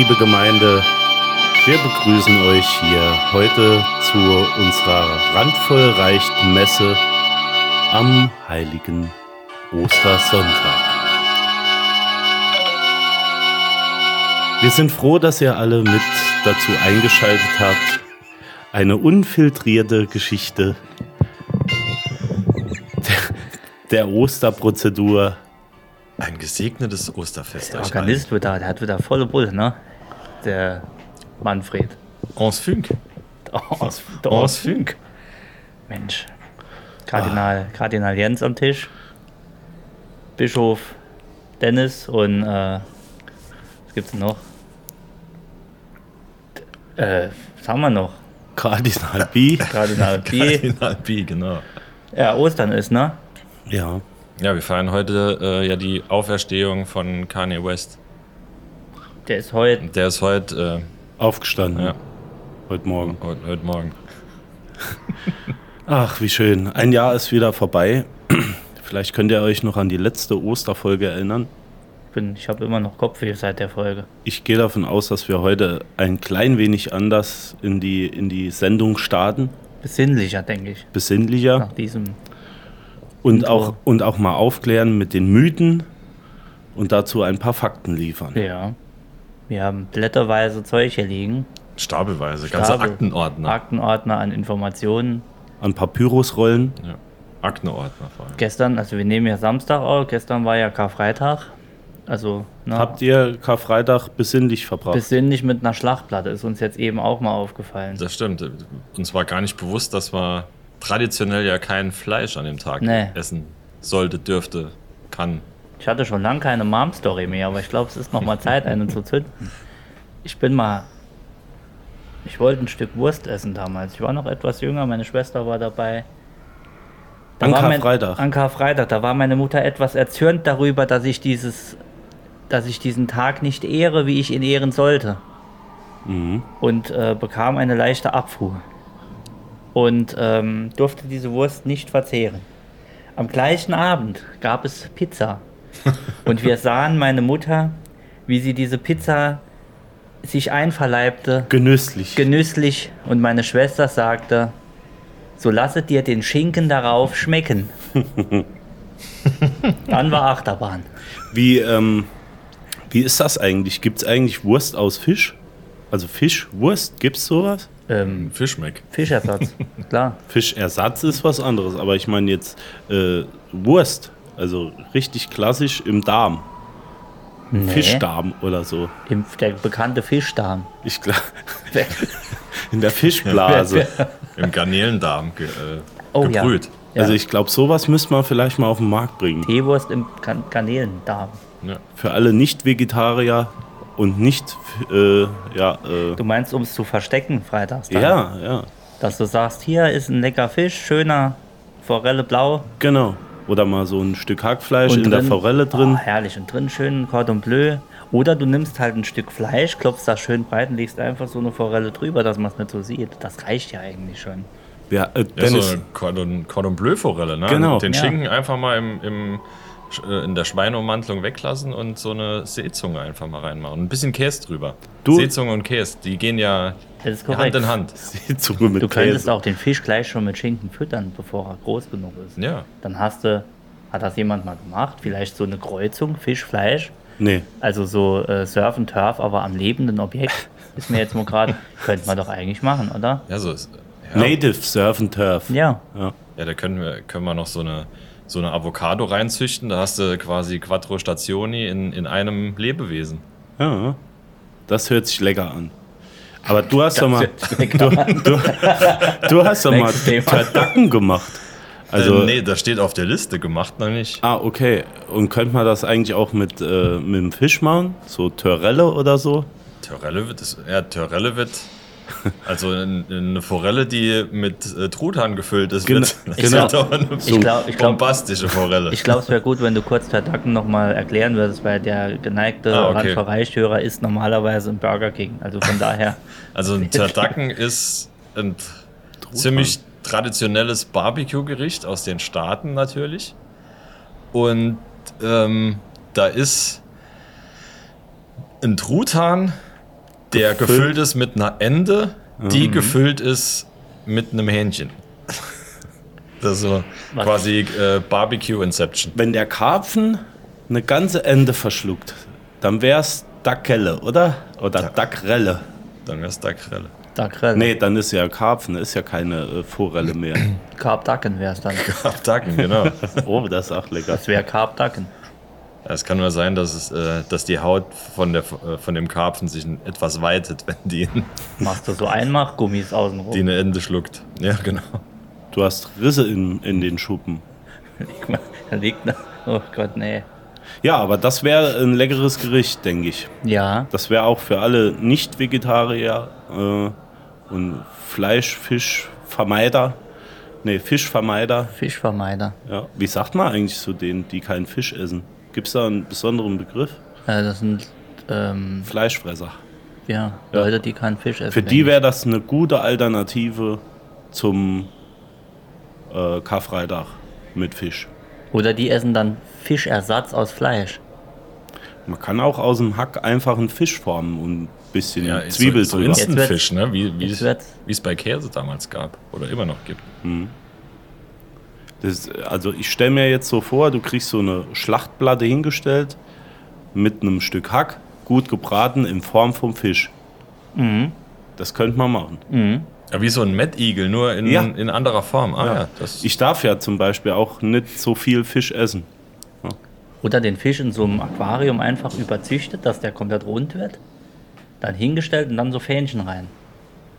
Liebe Gemeinde, wir begrüßen euch hier heute zu unserer randvoll reichten Messe am heiligen Ostersonntag. Wir sind froh, dass ihr alle mit dazu eingeschaltet habt. Eine unfiltrierte Geschichte der, Osterprozedur. Ein gesegnetes Osterfest. Der Organist wird da, der hat wieder volle Bulle, ne? Der Manfred. Funk. Aus, der Ens Aus. Funk. Mensch. Kardinal, Kardinal Jens am Tisch. Bischof Dennis und äh, was gibt's denn noch? Äh, was haben wir noch? Kardinal B. Kardinal B. Kardinal B, genau. Ja, Ostern ist, ne? Ja, Ja, wir feiern heute äh, ja die Auferstehung von Kanye West. Der ist heute. Der ist heute, aufgestanden. Ja. Heute Morgen. äh, heute, heute Morgen. Ach, wie schön. Ein Jahr ist wieder vorbei. Vielleicht könnt ihr euch noch an die letzte Osterfolge erinnern. Bin, ich habe immer noch Kopfweh seit der Folge. Ich gehe davon aus, dass wir heute ein klein wenig anders in die, in die Sendung starten. Besinnlicher, denke ich. Besinnlicher. Nach diesem. Und Intro. auch, und auch mal aufklären mit den Mythen und dazu ein paar Fakten liefern. Ja. Wir haben blätterweise Zeug hier liegen. Stapelweise, ganze Stapel. Aktenordner. Aktenordner an Informationen. An Papyrusrollen. ja. Aktenordner vor allem. Gestern, also wir nehmen ja Samstag auf, gestern war ja Karfreitag. Also, ne, Habt ihr Karfreitag besinnlich verbracht? besinnlich mit einer Schlachtplatte, ist uns jetzt eben auch mal aufgefallen. Das stimmt. Uns war gar nicht bewusst, dass man traditionell ja kein Fleisch an dem Tag Nee. essen sollte, dürfte, kann. Ich hatte schon lange keine Mom-Story mehr, aber ich glaube, es ist noch mal Zeit, eine zu zünden. Ich bin mal. Ich wollte ein Stück Wurst essen damals. Ich war noch etwas jünger, meine Schwester war dabei. Da An Karfreitag. An Karfreitag. Da war meine Mutter etwas erzürnt darüber, dass ich dieses, dass ich diesen Tag nicht ehre, wie ich ihn ehren sollte. Mhm. Und äh, bekam eine leichte Abfuhr. Und ähm, durfte diese Wurst nicht verzehren. Am gleichen Abend gab es Pizza. Und wir sahen meine Mutter, wie sie diese Pizza sich einverleibte, Genüsslich. genüsslich. Und meine Schwester sagte, so lasse dir den Schinken darauf schmecken. Dann war Achterbahn. wie, ähm, wie ist das eigentlich? Gibt es eigentlich Wurst aus Fisch? Also Fischwurst, gibt es sowas? Ähm, Fischmeck. Fischersatz, klar. Fischersatz ist was anderes, aber ich meine jetzt äh, Wurst, also richtig klassisch im Darm. Nee, Fischdarm oder so. Im, der bekannte Fischdarm. Ich glaube, in der Fischblase. Im Garnelendarm ge, äh, Oh ja. gebrüht. Ja. Also ich glaube, sowas müsste man vielleicht mal auf den Markt bringen. Teewurst im kan Garnelendarm. Ja. Für alle Nicht-Vegetarier und nicht, äh, ja, äh, Du meinst, um es zu verstecken, freitags? dann? ja, ja, Dass du sagst, hier ist ein lecker Fisch, schöner Forelle blau. genau. Oder mal so ein Stück Hackfleisch in der drin- Forelle drin. Oh, herrlich. Und drin schön Cordon Bleu. Oder du nimmst halt ein Stück Fleisch, klopfst das schön breit und legst einfach so eine Forelle drüber, dass man es nicht so sieht. Das reicht ja eigentlich schon. Ja, äh, Ja, so eine Cordon, Cordon Bleu Forelle, ne? Genau. Den Ja. Schinken einfach mal im, im, in der Schweineummantelung weglassen und so eine Seezunge einfach mal reinmachen. Ein bisschen Käse drüber. Du- Seezunge und Käse, die gehen ja Hand in Hand. die Zunge mit Du könntest Käse. auch den Fisch gleich schon mit Schinken füttern, bevor er groß genug ist. Ja. Dann hast du, hat das jemand mal gemacht, vielleicht so eine Kreuzung, Fisch, Fleisch. Nee, Also so äh, Surf and Turf, aber am lebenden Objekt. Ist mir jetzt mal gerade, könnte man doch eigentlich machen, oder? Ja, so ist. Ja, Native Surf and Turf. Ja. Ja. ja da können wir, können wir noch so eine, so eine Avocado reinzüchten. Da hast du quasi Quattro Stationi in, in einem Lebewesen. ja, das hört sich lecker an. Aber du hast doch mal, lecker du, du hast doch mal. Turdacken gemacht. Also, Also, äh, nee, das steht auf der Liste, gemacht noch nicht. ah, okay. Und könnte man das eigentlich auch mit, äh, mit dem Fisch machen? So Törelle oder so? Törelle wird, das, ja, Törelle wird, also ein- eine Forelle, die mit äh, Truthahn gefüllt ist, Genau, wird, das genau. aber eine Ich glaub- ich glaub- bombastische Forelle. Ich glaube, es wäre gut, wenn du kurz Verdacken nochmal erklären würdest, weil der geneigte Ah, okay. Randverreichhörer ist normalerweise im Burger King. Also von daher, Also ein Turdacken ist ein ziemlich traditionelles Barbecue-Gericht aus den Staaten natürlich. Und ähm, da ist ein Truthahn, der Gefüllt. gefüllt, ist mit einer Ende, die gefüllt ist mit einem Hähnchen. Das ist so Was? quasi äh, Barbecue Inception. Wenn der Karpfen eine ganze Ende verschluckt, dann wär's Dackelle, oder? Oder Dackrelle. Dann wär's da Krelle. Dakrell. Nee, dann ist ja Karpfen, ist ja keine äh, Forelle mehr. Karpdacken wäre es dann. Abdacken, genau. Oh, das ist auch lecker. Das wäre Karpdacken. Es kann nur sein, dass, es, äh, dass die Haut von, der, äh, von dem Karpfen sich etwas weitet, wenn die, Machst du so Einmachgummis außenrum. die eine Ende schluckt. Ja, genau. Du hast Risse in, in den Schuppen. Da liegt noch. Oh Gott, nee. Ja, aber das wäre ein leckeres Gericht, denke ich. Ja, Das wäre auch für alle Nicht-Vegetarier äh, und Fleisch, Fischvermeider. Nee, Fischvermeider. Fischvermeider. Ja. Wie sagt man eigentlich zu denen, die keinen Fisch essen? Gibt es da einen besonderen Begriff? Äh, das sind ähm, Fleischfresser. ja, Leute, die keinen Fisch essen. Für die wäre das eine gute Alternative zum äh, Karfreitag mit Fisch. Oder die essen dann Fischersatz aus Fleisch. Man kann auch aus dem Hack einfach einen Fisch formen und ein bisschen Ja, Zwiebel so, so drüber. Instant-Fisch, ne? wie, es, wird's- wie es bei Käse damals gab oder immer noch gibt. Das, also ich stelle mir jetzt so vor, du kriegst so eine Schlachtplatte hingestellt mit einem Stück Hack, gut gebraten in Form vom Fisch. Das könnte man machen. Ja, wie so ein Mettigel, nur in, Ja. in anderer Form. Ah ja, das Ich darf ja zum Beispiel auch nicht so viel Fisch essen. Oder den Fisch in so einem Aquarium einfach überzüchtet, dass der komplett rund wird. Dann hingestellt und dann so Fähnchen rein.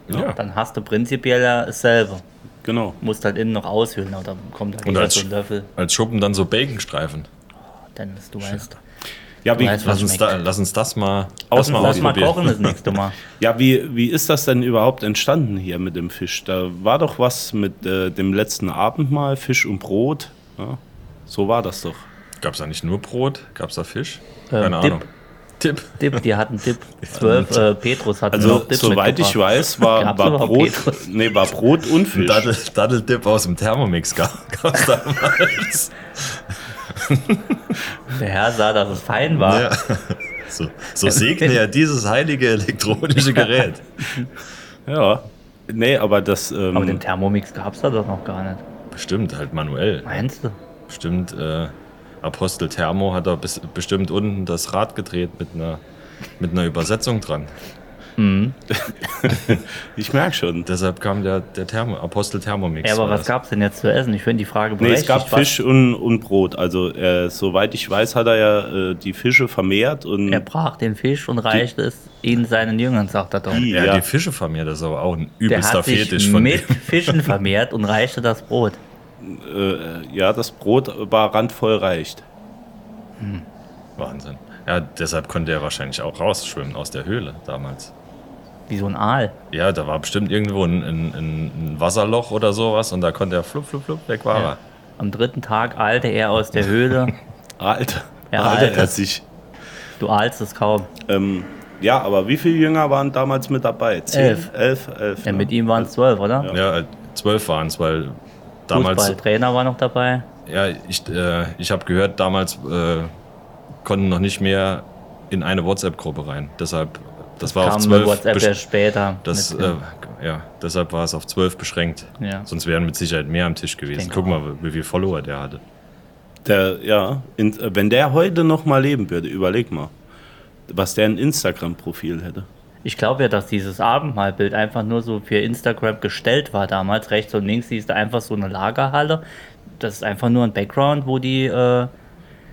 ja. Dann hast du prinzipiell ja dasselbe. Genau. Musst halt innen noch aushöhlen, oder kommt halt Und jeder als, so ein Löffel. als Schuppen dann so Baconstreifen. Dennis, du weißt. Ja, wie, Weißt Lass uns, da, lass uns das mal, Lass uns mal das mal kochen das nächste Mal. ja wie, wie ist das denn überhaupt entstanden hier mit dem Fisch? Da war doch was mit äh, dem letzten Abendmahl, Fisch und Brot. Ja, so war das doch. Gab es da nicht nur Brot? Gab es da Fisch? Ähm, Keine Dip. Tipp. Dip, die hatten Dip. Zwölf, äh, Petrus hat Also, soweit ich weiß, war, war Brot, nee, war Brot und Fisch. Daddel, Daddeldip aus dem Thermomix gab es damals. Der Herr sah, dass es fein war. Ja. So, so segne er dieses heilige elektronische Gerät. Ja. Nee, aber das. Ähm, Aber den Thermomix gab es da doch noch gar nicht. Bestimmt, halt manuell. Meinst du? Bestimmt, äh, Apostel Thermo hat da bis, bestimmt unten das Rad gedreht mit einer, mit einer Übersetzung dran. ich merke schon. Deshalb kam der, der Thermo, Apostel Thermomix. Ja, aber was gab es denn jetzt zu essen? Ich finde die Frage Nee, es berechtigt. gab Fisch und, und Brot. Also, äh, soweit ich weiß, hat er ja äh, die Fische vermehrt und Er brach den Fisch und reichte es ihnen seinen Jüngern, sagt er doch. die, Ja, ja, die Fische vermehrt, das ist aber auch ein Der übelster hat sich Fetisch von mit dem. Fischen vermehrt und reichte das Brot. Äh, ja, das Brot war randvoll reicht. Wahnsinn. Ja, deshalb konnte er wahrscheinlich auch rausschwimmen aus der Höhle damals. Wie so ein Aal. Ja, da war bestimmt irgendwo ein, ein, ein Wasserloch oder sowas und da konnte er flupp, flupp, flupp, weg war Ja. er. Am dritten Tag eilte er aus der Höhle. Alter, Ja, Alter, Alter. er sich. Du ahlst es kaum. Ähm, ja, aber wie viele Jünger waren damals mit dabei? Zehn? Elf. Elf, elf. Ja, ne? mit ihm waren es zwölf, oder? Ja, äh, zwölf waren es, weil damals. Fußballtrainer war noch dabei. Ja, ich, äh, ich habe gehört, damals äh, konnten noch nicht mehr in eine WhatsApp-Gruppe rein. Deshalb, das war auf zwölf. WhatsApp erst später. das, äh, ja, deshalb war es auf zwölf beschränkt. Ja. Sonst wären mit Sicherheit mehr am Tisch gewesen. Guck mal, wie viele Follower der hatte. Der, ja, in, wenn der heute noch mal leben würde, überleg mal, was der ein Instagram-Profil hätte. Ich glaube ja, dass dieses Abendmahlbild einfach nur so für Instagram gestellt war damals. Rechts und links siehst du einfach so eine Lagerhalle. Das ist einfach nur ein Background, wo die, äh, Das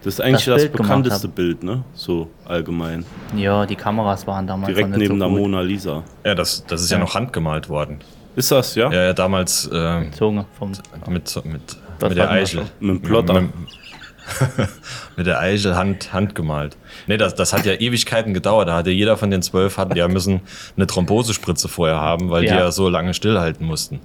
ist eigentlich Das das, bekannteste. Bild, ne? So allgemein. ja, die Kameras waren damals Direkt neben so der gut. Mona Lisa. Ja, das, das ist ja, Ja. noch handgemalt worden. Ist das, ja? Ja, ja damals äh, Zunge vom. mit, mit, Das mit der Eichel. Mit dem Plotter. Mit, mit der Eichel hand, handgemalt. Nee, das, das hat ja Ewigkeiten gedauert. Da hatte jeder von den zwölf hatten ja müssen eine Thrombosespritze vorher haben, weil die Ja. ja so lange stillhalten mussten.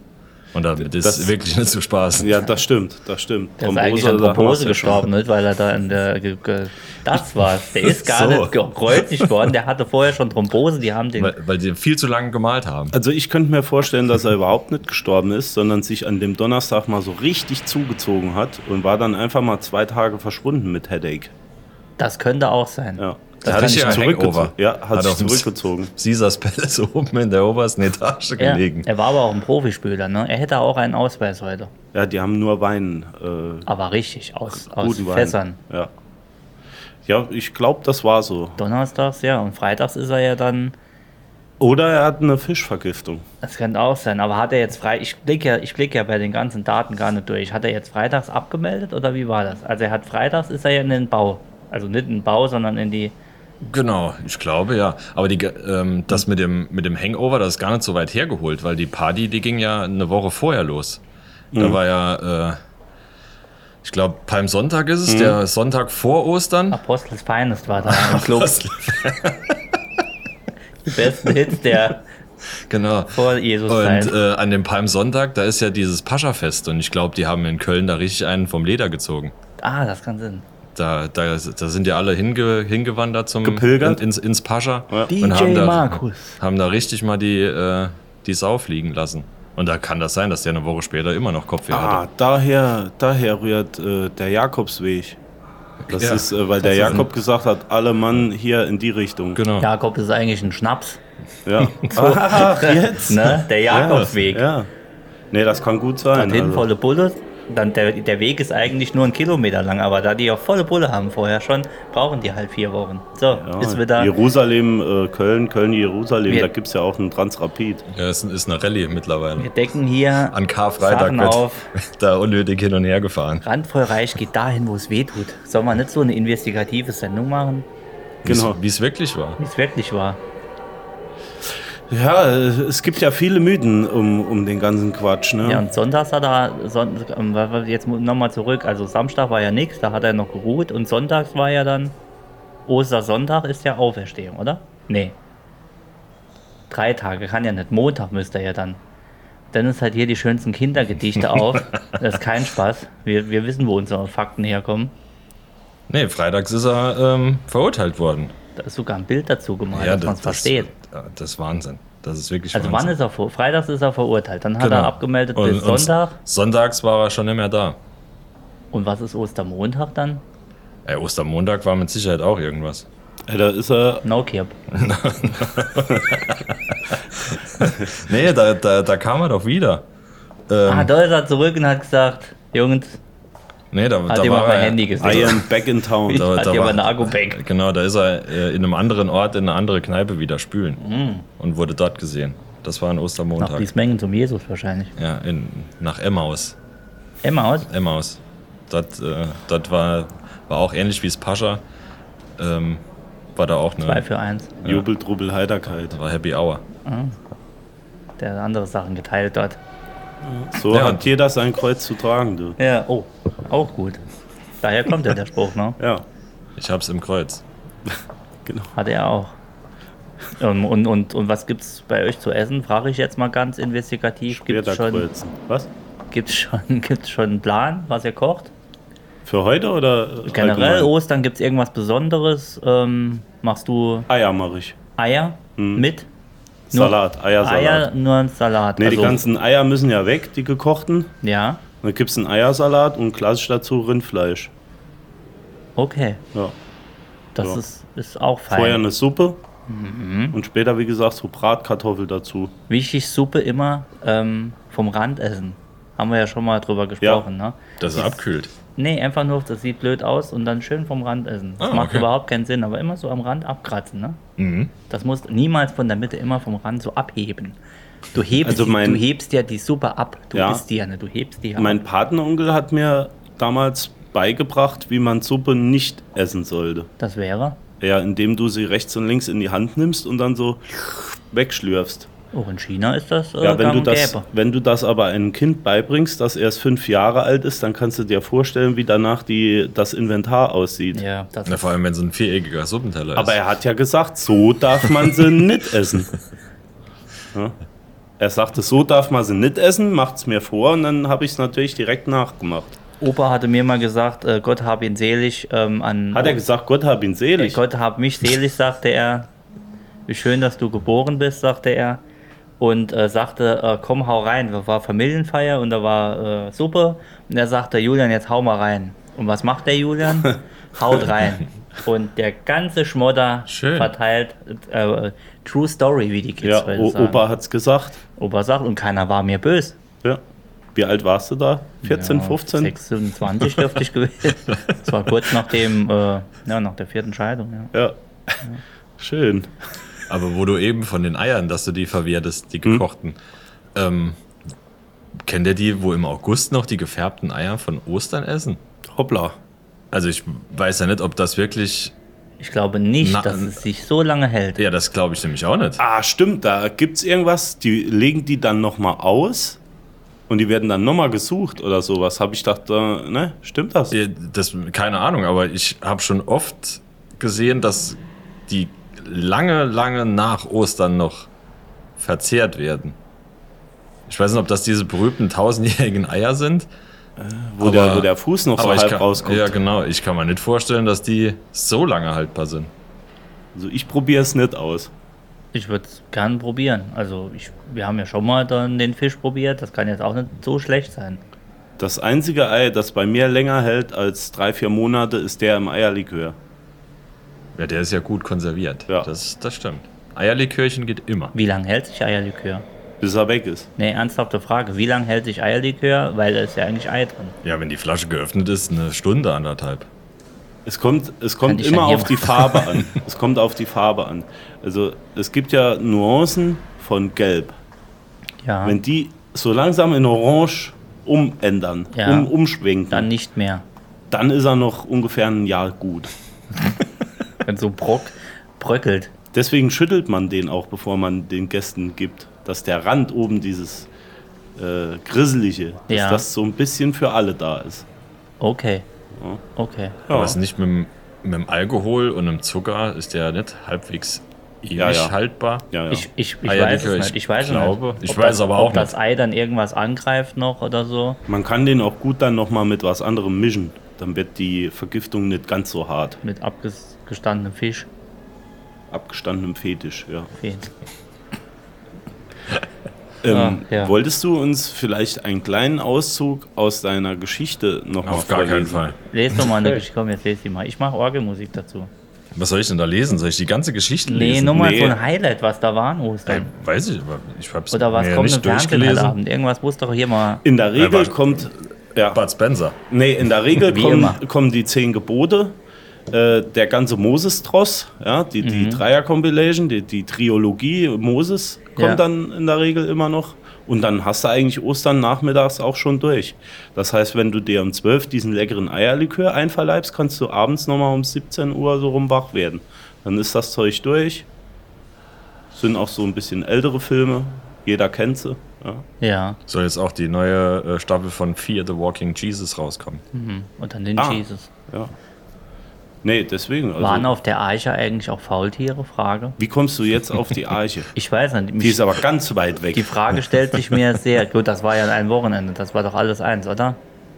Und da, das, Das- ist wirklich nicht zu spaßen. Ja, das stimmt, das stimmt. Der ist eigentlich an Thrombose gestorben, nicht? weil er da in der. Ge ge das war's. Der ist gar So. nicht gekreuzigt worden. Der hatte vorher schon Thrombose. Die haben den. Weil, weil die viel zu lange gemalt haben. Also ich könnte mir vorstellen, dass er überhaupt nicht gestorben ist, sondern sich an dem Donnerstag mal so richtig zugezogen hat und war dann einfach mal zwei Tage verschwunden mit Headache. Das könnte auch sein. Ja, Das hat kann sich ich ja zurückgezogen. Hangover. Ja, hat, Hat sich zurückgezogen. Caesars Palace oben in der obersten Etage Ja, gelegen. er war aber auch ein Profispieler, ne? Er hätte auch einen Ausweis heute. Ja, die haben nur Wein. Äh, Aber richtig, aus, aus Wein. Fässern. Ja. Ja, ich glaube, das war so. Donnerstags, ja. Und freitags ist er ja dann. Oder er hat eine Fischvergiftung. Das könnte auch sein. Aber hat er jetzt frei. Ich blicke ja, ich blick ja bei den ganzen Daten gar nicht durch. Hat er jetzt freitags abgemeldet oder wie war das? Also er hat freitags ist er ja in den Bau. Also nicht in den Bau, sondern in die. Genau, ich glaube ja. Aber die, ähm, das mit dem, mit dem Hangover, das ist gar nicht so weit hergeholt, weil die Party, die ging ja eine Woche vorher los. Da war ja, äh, ich glaube, Palmsonntag ist es, der Sonntag vor Ostern. Apostles Finest war da im Club. Die besten Hits der Genau. vor Jesus Und Zeit. äh, an dem Palmsonntag, da ist ja dieses Pascha-Fest und ich glaube, die haben in Köln da richtig einen vom Leder gezogen. ah, das kann Sinn. Da, da, da sind ja alle hinge, hingewandert zum Gepilgert? in, ins, ins Pascha Ja. und haben da, Markus. haben da richtig mal die, äh, die Sau fliegen lassen. Und da kann das sein, dass der eine Woche später immer noch Kopfweh Ah, hatte. daher, daher rührt äh, der Jakobsweg. Das Ja, ist, äh, weil der das ist Jakob gesagt hat, alle Mann hier in die Richtung. Genau. Jakob ist eigentlich ein Schnaps. Ja. Ach, jetzt. Ne? Der Jakobsweg. Ja, ja. Nee, das kann gut sein. Dorthin also. volle Bulle. Dann der, der Weg ist eigentlich nur ein Kilometer lang, aber da die auch volle Bulle haben vorher schon, brauchen die halt vier Wochen. So, Ja, ist wieder. Jerusalem, äh, Köln, Köln, Jerusalem, Wir- da gibt es ja auch einen Transrapid. Ja, es ist eine Rallye mittlerweile. Wir decken hier An Karfreitag Sachen wird auf. da unnötig hin und her gefahren. Randvoll reich geht dahin, wo es weh tut. Soll man nicht so eine investigative Sendung machen, Genau. Wie es wirklich war. wie es wirklich war? Ja, es gibt ja viele Mythen um, um den ganzen Quatsch. Ne? Ja, und sonntags hat er, Son ähm, jetzt nochmal zurück, also Samstag war ja nichts, da hat er noch geruht und sonntags war ja dann, Ostersonntag ist ja Auferstehung, oder? Nee. Drei Tage, kann ja nicht, Montag müsste er ja dann. Dann ist halt hier die schönsten Kindergedichte auf. Das ist kein Spaß. Wir, wir wissen, wo unsere Fakten herkommen. Nee, freitags ist er ähm, verurteilt worden. Da ist sogar ein Bild dazu gemalt, dass man es versteht. Das ist Wahnsinn. Das ist wirklich Also wann Wahnsinn. ist er vor? Freitags ist er verurteilt. Dann hat Genau. er abgemeldet Und- bis Sonntag. Sonntags war er schon nicht mehr da. Und was ist Ostermontag dann? Ey, Ostermontag war mit Sicherheit auch irgendwas. Äh, Da ist er, No Kirp. Nee, da, da, da kam er doch wieder. Ähm, Ah, da ist er zurück und hat gesagt, Jungs, nee, da, hat da jemand war mein er, Handy I gesehen. am back in town. Da- hat da jemand war- eine Akku-Pack. Genau, da ist er äh, in einem anderen Ort, in eine andere Kneipe wieder spülen. Mhm. Und wurde dort gesehen. Das war an Nach Ostermontag. dies Mengen zum Jesus wahrscheinlich. Ja, in, nach Emmaus. Emmaus? Emmaus. Dort, äh, dort war, war auch ähnlich wie das Pascha. Ähm, war da auch 2 eine für 1. Jubel, Trubel, Heiterkeit. war Happy Hour. Der hat andere Sachen geteilt dort. So Ja. hat jeder sein Kreuz zu tragen, du. Ja, oh, auch gut. Daher kommt ja der Spruch, ne? Ja, Ich hab's im Kreuz. genau. Hat er auch. Ähm, und, und, und was gibt's bei euch zu essen? Frage ich jetzt mal ganz investigativ. Gibt's schon. Was? gibt's, schon, gibt's schon einen Plan, was ihr kocht? Für heute oder Generell allgemein? Ostern gibt's irgendwas Besonderes? Ähm, machst du Eier mache ich. Eier Hm. mit? Salat, Eiersalat. Eier, nur ein Salat. Nee, also, die ganzen Eier müssen ja weg, die gekochten. Ja, Dann gibt es einen Eiersalat und klassisch dazu Rindfleisch. okay. Ja. Das Ja. ist, ist auch fein. Vorher eine Suppe Mhm. und später, wie gesagt, so Bratkartoffel dazu. Wichtig, Suppe immer ähm, vom Rand essen. Haben wir ja schon mal drüber gesprochen, ne? Dass er abkühlt. Nee, einfach nur, das sieht blöd aus und dann schön vom Rand essen. Das Ah, macht okay. überhaupt keinen Sinn, aber immer so am Rand abkratzen, ne? Mhm. Das muss niemals von der Mitte, immer vom Rand so abheben. Du hebst, Also die, mein- du hebst ja die Suppe ab. Du Ja. isst die ja nicht, du hebst die ja ab. Mein Patenonkel hat mir damals beigebracht, wie man Suppe nicht essen sollte. Das wäre. Ja, indem du sie rechts und links in die Hand nimmst und dann so wegschlürfst. Auch in China ist das äh, Ja, wenn du, das, gäbe. wenn du das aber einem Kind beibringst, das erst fünf Jahre alt ist, dann kannst du dir vorstellen, wie danach die, das Inventar aussieht. Ja, das ist, vor allem, wenn so ein viereckiger Suppenteller ist. Aber er hat ja gesagt, so darf man sie nicht essen. Ja. Er sagte, so darf man sie nicht essen, macht's mir vor und dann habe ich es natürlich direkt nachgemacht. Opa hatte mir mal gesagt, äh, Gott hab ihn selig ähm, an. Hat er gesagt, Gott hab ihn selig. Gott hab mich selig, sagte er. Wie schön, dass du geboren bist, sagte er. Und äh, sagte, äh, komm, hau rein. Da war Familienfeier und da war äh, Suppe. Und er sagte, Julian, jetzt hau mal rein. Und was macht der Julian? Haut rein. Und der ganze Schmodder Schön. verteilt. Äh, True Story, wie die Kids Ja, heute sagen. Opa hat's gesagt. Opa sagt, und keiner war mir böse. Ja. Wie alt warst du da? 14, Ja, 15? 26 dürfte ich gewesen. Das war kurz nach dem, äh, ja, nach der vierten Scheidung, ja. Ja. Schön. Aber wo du eben von den Eiern, dass du die verwertest, die gekochten. Ähm, kennt ihr die, wo im August noch die gefärbten Eier von Ostern essen? Hoppla. Also ich weiß ja nicht, ob das wirklich. Ich glaube nicht, Na, dass es sich so lange hält. Ja, das glaube ich nämlich auch nicht. Ah, stimmt, da gibt's irgendwas, die legen die dann nochmal aus und die werden dann nochmal gesucht oder sowas. Habe ich gedacht, äh, ne? Stimmt das? Ja, Das, keine Ahnung, aber ich habe schon oft gesehen, dass die lange, lange nach Ostern noch verzehrt werden. Ich weiß nicht, ob das diese berühmten tausendjährigen Eier sind. Wo, der, wo der Fuß noch so aber halb kann, rauskommt. Ja, genau. Ich kann mir nicht vorstellen, dass die so lange haltbar sind. Also ich probiere es nicht aus. Ich würde es gern probieren. Also ich, wir haben ja schon mal dann den Fisch probiert. Das kann jetzt auch nicht so schlecht sein. Das einzige Ei, das bei mir länger hält als drei, vier Monate, ist der im Eierlikör. Ja, der ist ja gut konserviert. Ja. Das, das stimmt. Eierlikörchen geht immer. Wie lange hält sich Eierlikör? Bis er weg ist. Ne, ernsthafte Frage. Wie lange hält sich Eierlikör? Weil da ist ja eigentlich Ei drin. Ja, wenn die Flasche geöffnet ist, eine Stunde, anderthalb. Es kommt, es kommt immer dann auf die Farbe an. Es kommt auf die Farbe an. Also es gibt ja Nuancen von Gelb. Ja, Wenn die so langsam in Orange umändern, Ja. um, umschwenken, dann dann, nicht mehr. ist er noch ungefähr ein Jahr gut. Wenn so brock, bröckelt. Deswegen schüttelt man den auch, bevor man den Gästen gibt, dass der Rand oben dieses äh, Grisselige, dass Ja. das so ein bisschen für alle da ist. Okay. Okay. Ja. Aber ist nicht mit, dem- mit dem Alkohol und dem Zucker ist der nicht halbwegs ewig Ja, ja. haltbar. Ja, ja. Ich, ich, ich Eierlikör, weiß es nicht. ich Ich weiß es glaube. nicht. Ich Ob weiß das, aber ob auch das nicht. Ei dann irgendwas angreift noch oder so. Man kann den auch gut dann nochmal mit was anderem mischen. Dann wird die Vergiftung nicht ganz so hart. Mit abgestandenem Fisch. Abgestandenem Fetisch, ja. Fehlt. Ähm, Ah, ja. Wolltest du uns vielleicht einen kleinen Auszug aus deiner Geschichte nochmal Auf gar keinen Fall. Lest doch mal eine Geschichte. Komm, jetzt lest die mal. Ich mache Orgelmusik dazu. Was soll ich denn da lesen? Soll ich die ganze Geschichte Nee, lesen? nur mal Nee. so ein Highlight, was da war an Äh, Ostern. weiß ich, aber ich hab's Oder was kommt im nicht Fernsehen. Abend? Irgendwas muss doch hier mal. In der Regel warte. kommt. Ja, Bud Spencer. nee, in der Regel kommen, kommen die zehn Gebote, äh, der ganze Moses-Tross, ja, die, Mhm. die Dreier-Compilation, die, die Triologie Moses kommt Ja. dann in der Regel immer noch. Und dann hast du eigentlich Ostern nachmittags auch schon durch. Das heißt, wenn du dir um 12 diesen leckeren Eierlikör einverleibst, kannst du abends nochmal um 17 Uhr so rum wach werden. Dann ist das Zeug durch. Sind auch so ein bisschen ältere Filme. Jeder kennt sie. Ja. Ja. Soll jetzt auch die neue äh, Staffel von Fear the Walking Jesus rauskommen. Mhm. Und dann den Ah. Jesus. ja. Nee, deswegen. Waren Also, auf der Eiche eigentlich auch Faultiere? Frage. wie kommst du jetzt auf die Arche? Ich weiß nicht. Die ist aber ganz weit weg. die Frage stellt sich mir sehr. Gut, das war ja ein Wochenende. Das war doch alles eins, oder?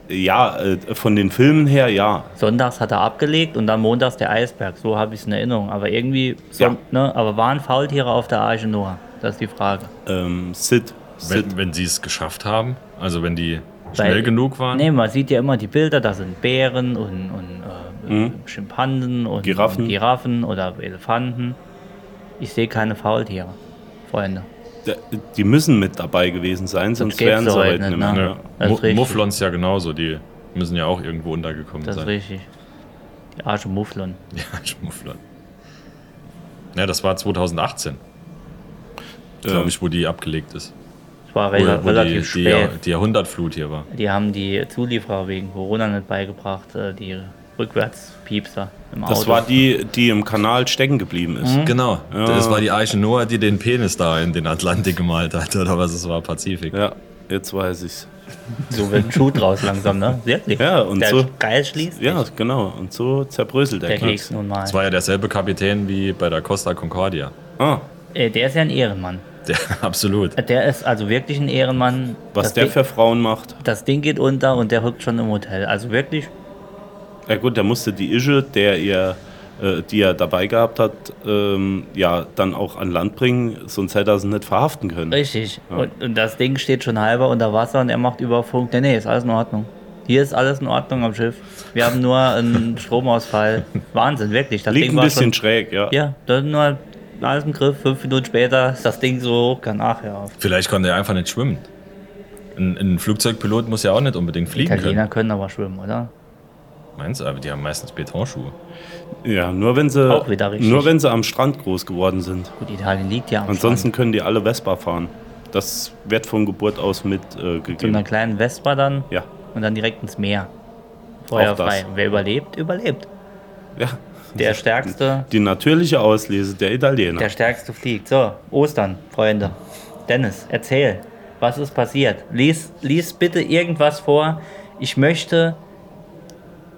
Ja, äh, von den Filmen her ja. Sonntags hat er abgelegt und dann montags der Eisberg. So habe ich es in Erinnerung. Aber irgendwie, so, Ja. ne, aber waren Faultiere auf der Arche Noah? Das ist die Frage. Ähm, Sid. Sid. Wenn, wenn sie es geschafft haben, also wenn die Weil- schnell genug waren. Nee, man sieht ja immer die Bilder, da sind Bären und, und Mhm. Schimpansen und Giraffen. und Giraffen oder Elefanten. Ich sehe keine Faultiere, Freunde. Die müssen mit dabei gewesen sein, sonst gäb's wären sie heute nicht, nicht mehr. ne? Ja. Das ist. Mufflons ja genauso, die müssen ja auch irgendwo untergekommen Das ist sein. richtig. Die Arche Mufflon. Ja, Mufflon. Ja, das war 2018, glaube Ähm, ich, wo die abgelegt ist. Das war Wo, wo die, relativ die, spät. die Jahrhundertflut hier war. Die haben die Zulieferer wegen Corona nicht beigebracht, äh, die Rückwärtspiepser im Auto. Das war die, die im Kanal stecken geblieben ist. Mhm. Genau, Ja. das war die Eiche Noah, die den Penis da in den Atlantik gemalt hat, oder was es war, Pazifik. Ja, jetzt weiß ich's. So wird ein Schuh draus langsam, ne? Wirklich. Ja, und der so- geil schließt Ja, sich, genau. Und so zerbröselt der, der Keks. Keks nun mal. Das war ja derselbe Kapitän wie bei der Costa Concordia. Ah, Äh, der ist ja ein Ehrenmann. Der, absolut. Der ist also wirklich ein Ehrenmann. was das der Ding, für Frauen macht. Das Ding geht unter und der rückt schon im Hotel. Also wirklich, Ja gut, der musste die Ische, der ihr, äh, die er dabei gehabt hat, ähm, ja, dann auch an Land bringen, sonst hätte er sie nicht verhaften können. richtig. Und, und das Ding steht schon halber unter Wasser und er macht über Funk, nee, nee, ist alles in Ordnung. Hier ist alles in Ordnung am Schiff. Wir haben nur einen Stromausfall. Wahnsinn, wirklich. Das Liegt ein war bisschen schon, schräg, ja. Ja, das ist nur alles im Griff. Fünf Minuten später ist das Ding so hoch, kann nachher auf. Vielleicht konnte er einfach nicht schwimmen. Ein, ein Flugzeugpilot muss ja auch nicht unbedingt fliegen Italiener können. können aber schwimmen, oder? Meinst du? Aber die haben meistens Betonschuhe. Ja, nur wenn sie, Auch wieder richtig. nur wenn sie am Strand groß geworden sind. Gut, Italien liegt ja am Ansonsten Strand. können die alle Vespa fahren. Das wird von Geburt aus Zu einer mitgegeben. kleinen Vespa dann ja, und dann direkt ins Meer. Feuerfrei. das. Wer überlebt, überlebt. ja. Der Stärkste, Die natürliche Auslese der Italiener. der Stärkste fliegt. So, Ostern, Freunde. Dennis, erzähl, was ist passiert? Lies, lies bitte irgendwas vor. Ich möchte.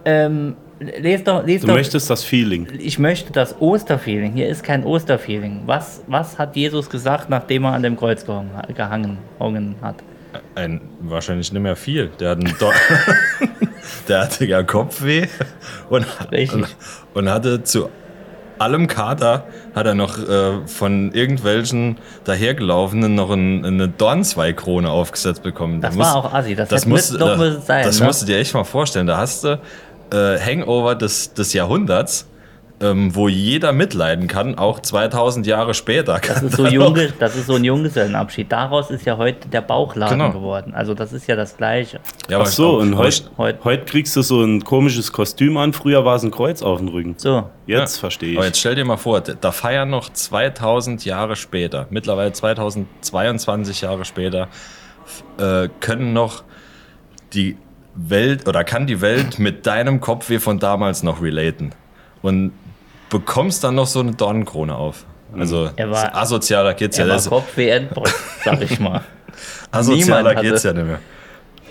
Ähm, les doch, lies du doch. möchtest das Feeling. Ich möchte das Osterfeeling. Hier ist kein Osterfeeling. Was, was hat Jesus gesagt, nachdem er an dem Kreuz gehangen, gehangen gehangen hat? Ein, wahrscheinlich nicht mehr viel. Der, hat der hatte ja Kopfweh und, Richtig. und, und hatte zu allem Kater hat er noch äh, von irgendwelchen dahergelaufenen noch ein, eine Dornzweigkrone aufgesetzt bekommen. Das Da war auch assi. Das, das mit, doch da, muss sein. das ne? musst du dir echt mal vorstellen. Da hast du äh, Hangover des, des Jahrhunderts, ähm, wo jeder mitleiden kann, auch 2000 Jahre später. Das ist, so Junge, das ist so ein Junggesellenabschied. Daraus ist ja heute der Bauchladen Genau. geworden. Also das ist ja das Gleiche. Ja, Ach so, und heute heut- heut kriegst du so ein komisches Kostüm an. Früher war es ein Kreuz auf dem Rücken. So, Jetzt Ja. verstehe ich. Aber jetzt stell dir mal vor, da feiern noch 2000 Jahre später, mittlerweile 2022 Jahre später, äh, können noch die Welt oder kann die Welt mit deinem Kopfweh von damals noch relaten und bekommst dann noch so eine Dornenkrone auf. Also Er war- asozialer geht's ja. er war Das, Kopfweh sag ich mal. asozialer niemand geht's ja nicht mehr.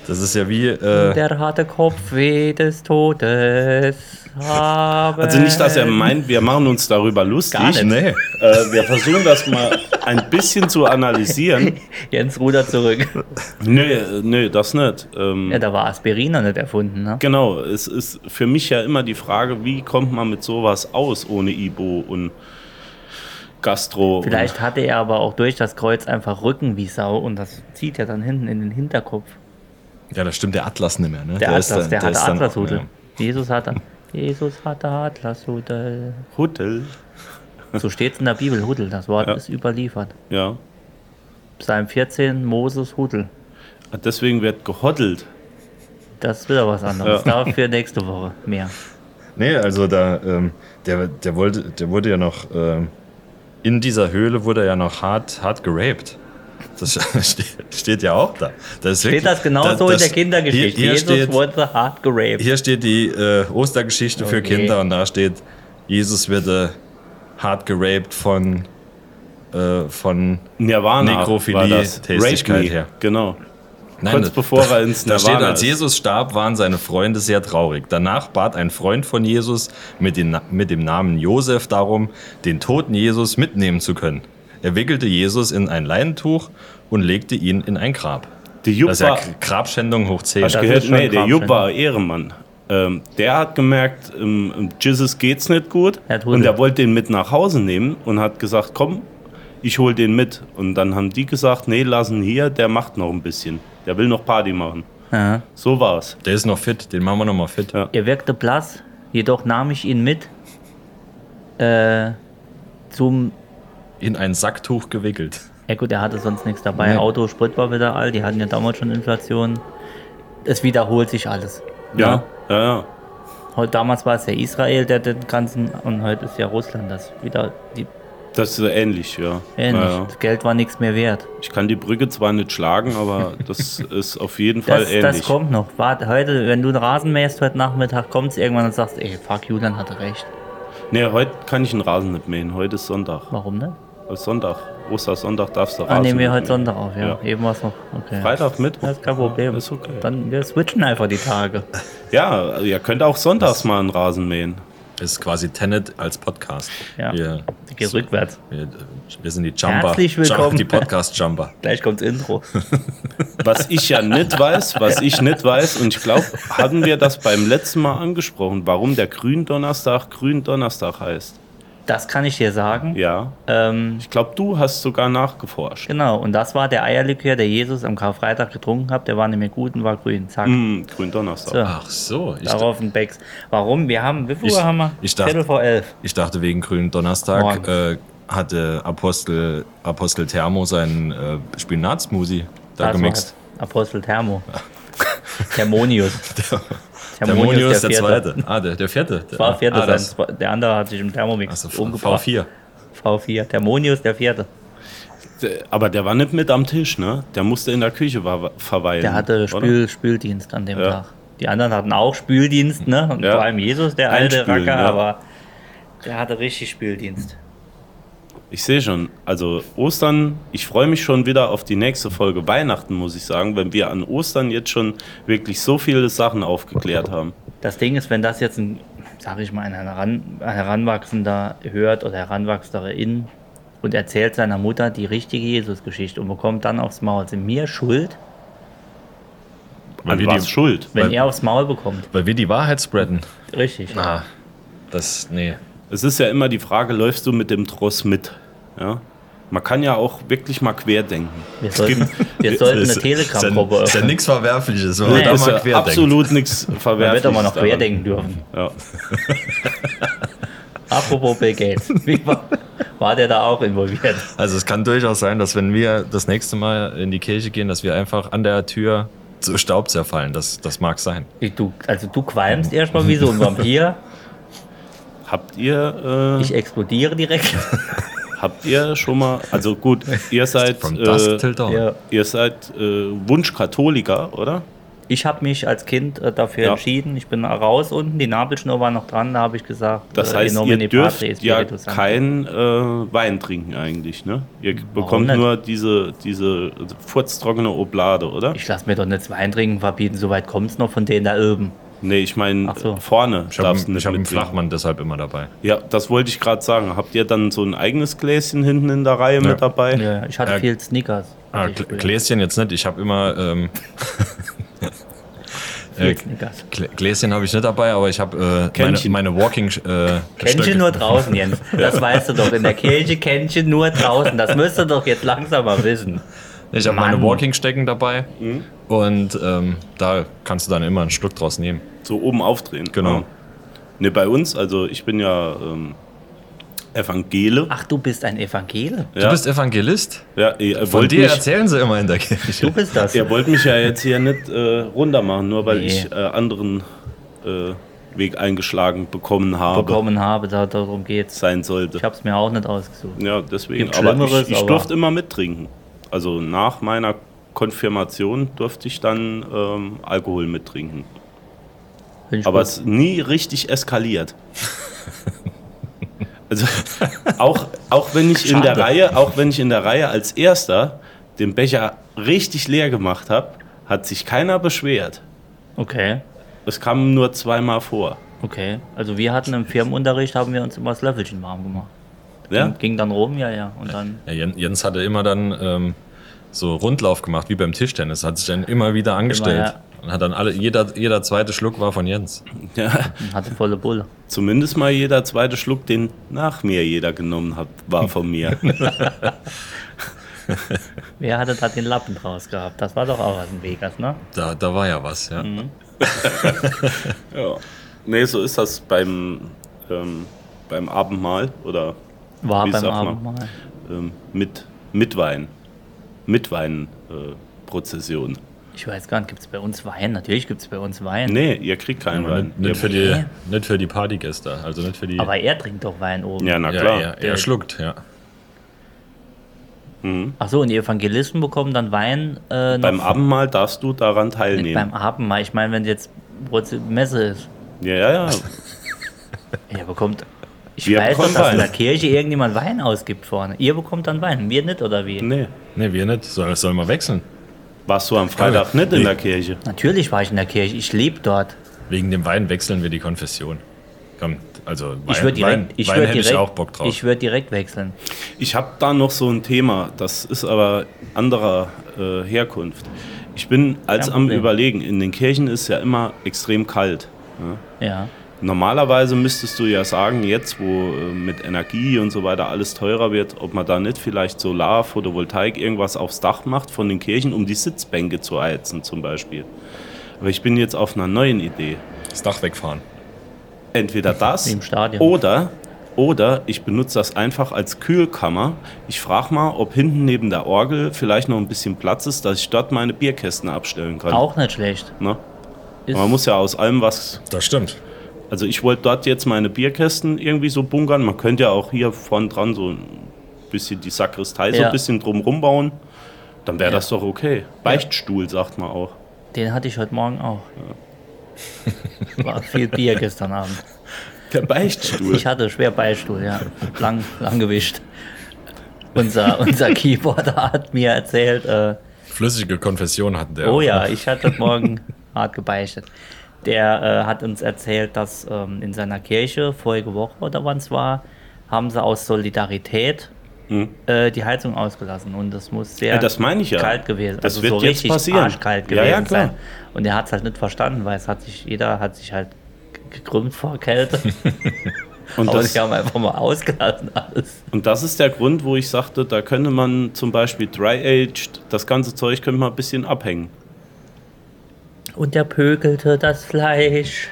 Das ist ja wie äh, Der hatte Kopfweh des Todes. Also nicht, dass er meint, wir machen uns darüber lustig. Gar nicht. nee. Äh, wir versuchen das mal ein bisschen zu analysieren. Jens Ruder zurück. Nö, nö, das nicht. Ähm, Ja, da war Aspirin noch nicht erfunden, ne? Genau, es ist für mich ja immer die Frage, wie kommt man mit sowas aus ohne Ibo und Gastro? Vielleicht hatte er aber auch durch das Kreuz einfach Rücken wie Sau und das zieht ja dann hinten in den Hinterkopf. Ja, das stimmt der Atlas nicht mehr. Ne? Der, ist Atlas, dann- der, hatte ist dann- Atlashudel. ja. Jesus hatte. Jesus hatte Atlashudel. Hotel. So steht es in der Bibel, Hudel. Das Wort Ja. ist überliefert. Ja, Psalm 14, Moses Hudel. deswegen wird gehoddelt. Das ist wieder was anderes. Ja. Dafür nächste Woche mehr. Nee, also da, ähm, der, der, wollte, der wurde ja noch, ähm, in dieser Höhle wurde er ja noch hart, hart geraped. Das steht, ja auch da. das Steht wirklich- das genau da- so in das- der Kindergeschichte? Hier, hier, Jesus steht, wurde hart geraped. hier steht die äh, Ostergeschichte für Okay. Kinder und da steht, Jesus wurde hart geraped von, äh, von Nirvana Nekrophilie, das. Tätigkeit her. Genau. Nein, Kurz da- bevor er ins Da steht, Nirvana als. Jesus starb, waren seine Freunde sehr traurig. Danach bat ein Freund von Jesus mit, den, mit dem Namen Josef darum, den toten Jesus mitnehmen zu können. Er wickelte Jesus in ein Leinentuch und legte ihn in ein Grab. Die Jupp Das ist ja Grabschändung hoch 10. hast du gehört? Nee, der. Jupp war Ehrenmann. Ähm, der hat gemerkt, ähm, Jesus geht's nicht gut. Er und er wollte den mit nach Hause nehmen und hat gesagt, komm, ich hol den mit. Und dann haben die gesagt, nee, lass ihn hier, der macht noch ein bisschen. Der will noch Party machen. Ja. So war's. Der ist noch fit, den machen wir noch mal fit. Ja. Er wirkte blass, jedoch nahm ich ihn mit äh, zum. In ein Sacktuch gewickelt. Ja gut, er hatte sonst nichts dabei. Nee. Auto, Sprit war wieder alt, die hatten ja damals schon Inflation. Es wiederholt sich alles. Ja, ja, ja. Heute, damals war es ja Israel, der den ganzen, und heute ist ja Russland das wieder die, Das ist so ähnlich, ja. ähnlich. Ja, ja. Das Geld war nichts mehr wert. Ich kann die Brücke zwar nicht schlagen, aber das ist auf jeden Fall Das, ähnlich. das kommt noch. Warte, heute, wenn du einen Rasen mähst heute Nachmittag, kommt es irgendwann und sagst, ey, fuck, Julian hatte recht. Nee, heute kann ich einen Rasen nicht mähen. Heute ist Sonntag. Warum nicht? Sonntag. Ostersonntag darfst du Rasen Ah, nehmen wir heute. Sonntag auf, ja. Ja. Eben war es noch. Okay. Freitag, Mittwoch. Das ist kein Problem. Ist okay. Dann wir switchen einfach die Tage. Ja, also ihr könnt auch sonntags mal einen Rasen mähen. Ist quasi Tenet als Podcast. Ja. Wir, Ich gehe rückwärts. wir, wir sind die Jumper. Herzlich willkommen. Die Podcast-Jumper. Gleich kommt's Intro. Was ich ja nicht weiß, was ich nicht weiß, und ich glaube, hatten wir das beim letzten Mal angesprochen, warum der Gründonnerstag Gründonnerstag heißt. Das kann ich dir sagen. Ja. Ähm, Ich glaube, du hast sogar nachgeforscht. genau, und das war der Eierlikör, der Jesus am Karfreitag getrunken hat. Der war nämlich gut und war grün. Zack. Hm, Gründonnerstag. So, Ach so, ich, darauf ein Becks. Warum? Wir haben, wie viel Ich- Uhr haben wir? ich dachte- Viertel vor elf. ich dachte wegen grünen Donnerstag äh, hatte Apostel, Apostel Thermo seinen äh, Spinatsmoothie da Das gemixt. Apostel Thermo. Thermonius. Thermonius, der, Vierte. zweite. Ah, der, der vierte. Das war vierte ah, das. Der andere hat sich im Thermomix also V- umgebracht. V4. V4. Thermonius, der vierte. Der- Aber der war nicht mit am Tisch, ne? Der musste in der Küche verweilen. Der hatte? Spül, Spüldienst an dem Ja. Tag. Die anderen hatten auch Spüldienst, ne? Und Ja. vor allem Jesus, der alte Einspülen, Racker, ja. aber der hatte richtig Spüldienst. Ich sehe schon. Also Ostern, ich freue mich schon wieder auf die nächste Folge Weihnachten, muss ich sagen, wenn wir an Ostern jetzt schon wirklich so viele Sachen aufgeklärt haben. Das Ding ist, wenn das jetzt ein, sag ich mal, ein, Heran, ein Heranwachsender hört oder Heranwachsende in und erzählt seiner Mutter die richtige Jesus-Geschichte und bekommt dann aufs Maul, sind wir schuld, Weil wir, was die, schuld? wenn Weil- er aufs Maul bekommt. weil wir die Wahrheit spreaden. Richtig. Ah, das, nee. Es ist ja immer die Frage, läufst du mit dem Tross mit? Ja? Man kann ja auch wirklich mal querdenken. Wir sollten, wir sollten eine Telegram-Gruppe Ist ja öffnen. nichts Verwerfliches, wenn Nee, man da ist mal ja querdenkt. absolut nichts Man verwerfliches. wird aber noch daran. querdenken dürfen. Ja. Apropos Bill Gates. Wie war, war der da auch involviert? Also es kann durchaus sein, dass wenn wir das nächste Mal in die Kirche gehen, dass wir einfach an der Tür zu Staub zerfallen. Das, das mag sein. Du, also du qualmst erstmal wie so ein Vampir. Habt ihr, äh, Ich explodiere direkt. habt ihr schon mal, also gut, ihr seid, äh, ihr seid äh, Wunschkatholiker, oder? Ich habe mich als Kind äh, dafür Ja. entschieden. Ich bin raus unten, die Nabelschnur war noch dran, da habe ich gesagt, Das äh, heißt, ihr dürft ja Spiritus Sancti. kein äh, Wein trinken eigentlich, ne? Ihr bekommt nicht? nur diese, diese furztrockene Oblade, oder? Ich lasse mir doch nicht Wein trinken verbieten, soweit kommt es noch von denen da oben. Nee, ich meine so. vorne Ich habe hab einen. Flachmann deshalb immer dabei. Ja, das wollte ich gerade sagen. Habt ihr dann so ein eigenes Gläschen hinten in der Reihe mit dabei? Ja, ich hatte Ja. viel Snickers. Ah. Gläschen jetzt nicht. Ich habe immer. Ähm, Viel äh, Gläschen habe ich nicht dabei, aber ich habe äh, meine, meine Walking. Äh, Kännchen Stöcke. nur draußen, Jens. Das weißt du doch. In der Kirche Kännchen nur draußen. Das müsst ihr doch jetzt langsam mal wissen. Ich habe meine. Walking-Stecken dabei und ähm, da kannst du dann immer einen Schluck draus nehmen. So oben aufdrehen. Genau. Ah. Ne, bei uns, also ich bin ja ähm, Evangele. Ach, du bist ein Evangele. Du Ja. bist Evangelist? Ja, ihr Von wollt, dir mich, erzählen sie immer in der Kirche. Du bist das. ihr wollt mich ja jetzt hier nicht äh, runter machen, nur weil Nee. ich äh, anderen äh, Weg eingeschlagen bekommen habe, bekommen habe, da, darum geht's. sein sollte. Ich habe es mir auch nicht ausgesucht. Ja, deswegen. Gibt Aber ich, ich aber- durfte immer mittrinken. Also nach meiner Konfirmation durfte ich dann ähm, Alkohol mittrinken. Aber es ist nie richtig eskaliert. Also auch, auch wenn ich in der Schade. Reihe, auch wenn ich in der Reihe als erster den Becher richtig leer gemacht habe, hat sich keiner beschwert. okay, Es kam nur zweimal vor. okay. Also wir hatten im Firmenunterricht, haben wir uns immer das Löffelchen warm gemacht. Ja? Ging, ging dann rum, ja, ja. Und dann Ja, Jen- Jens hatte immer dann ähm, so Rundlauf gemacht, wie beim Tischtennis. Hat sich dann immer wieder angestellt. ja. Und hat dann alle, jeder, jeder zweite Schluck war von Jens. Ja, hatte volle Bulle. zumindest mal jeder zweite Schluck, den nach mir jeder genommen hat, war von mir. Wer hatte da den Lappen draus gehabt? Das war doch auch aus dem Vegas, ne? Da, da war ja was, ja. Mhm. ja. Nee, so ist das beim, ähm, beim Abendmahl oder War Wie beim? Abendmahl. ähm, mit, mit Wein. Mit Wein-Prozession. Ich weiß gar nicht, gibt es bei uns Wein? Natürlich gibt es bei uns Wein. nee, ihr kriegt keinen Aber Wein. nicht, nicht, für die, nicht für die Partygäste, also nicht für die. Aber er trinkt doch Wein oben. ja, na ja, klar. er, er schluckt, ja. Ach so, und die Evangelisten bekommen dann Wein äh, noch Beim Abendmahl darfst du daran nicht teilnehmen. beim Abendmahl. Ich meine, wenn jetzt Messe ist, ja, ja, ja. er bekommt. Ich Wir weiß doch, dass in der Kirche irgendjemand Wein ausgibt vorne. Ihr bekommt dann Wein, wir nicht oder wie? Nee. Nee, wir nicht. Soll, soll mal wechseln. Warst du am Freitag nicht in Nee. der Kirche? Natürlich war ich in der Kirche, ich lebe dort. Wegen dem Wein wechseln wir die Konfession. Komm, also Wein, Ich würde direkt, Wein, ich Wein hätte direkt, ich auch Bock drauf. Ich würde direkt wechseln. Ich habe da noch so ein Thema, das ist aber anderer äh, Herkunft. Ich bin als am Problem. Überlegen, in den Kirchen ist ja immer extrem kalt. Ja? Ja. Normalerweise müsstest du ja sagen, jetzt wo äh, mit Energie und so weiter alles teurer wird, ob man da nicht vielleicht Solar, Photovoltaik, irgendwas aufs Dach macht von den Kirchen, um die Sitzbänke zu heizen zum Beispiel. Aber ich bin jetzt auf einer neuen Idee. Das Dach wegfahren. Entweder das Wie im Stadion. oder oder ich benutze das einfach als Kühlkammer. Ich frage mal, ob hinten neben der Orgel vielleicht noch ein bisschen Platz ist, dass ich dort meine Bierkästen abstellen kann. Auch nicht schlecht. Ne? Man muss ja aus allem was Das stimmt. Also ich wollte dort jetzt meine Bierkästen irgendwie so bunkern. Man könnte ja auch hier vorn dran so ein bisschen die Sakristei so Ja. ein bisschen drumrum bauen. Dann wäre Ja. das doch okay. Beichtstuhl sagt man auch. den hatte ich heute Morgen auch. War viel Bier gestern Abend. Der Beichtstuhl. Ich hatte schwer Beistuhl, ja. Lang, lang gewischt. Unser, unser Keyboarder hat mir erzählt, äh, Flüssige Konfession hatten der. oh auch, ja, ne? ich hatte heute Morgen hart gebeichtet. Der äh, hat uns erzählt, dass ähm, in seiner Kirche vorige Woche oder wann es war, haben sie aus Solidarität Hm. äh, die Heizung ausgelassen und das muss sehr Ja, das meine ich ja. kalt gewesen, Das also wird so jetzt richtig passieren. arschkalt gewesen ja, sein. Und er hat es halt nicht verstanden, weil es hat sich jeder hat sich halt gekrümmt vor Kälte. Und Aber das, sie haben einfach mal ausgelassen alles. und das ist der Grund, wo ich sagte, da könnte man zum Beispiel Dry-Aged, das ganze Zeug könnte man ein bisschen abhängen. Und er pökelte das Fleisch.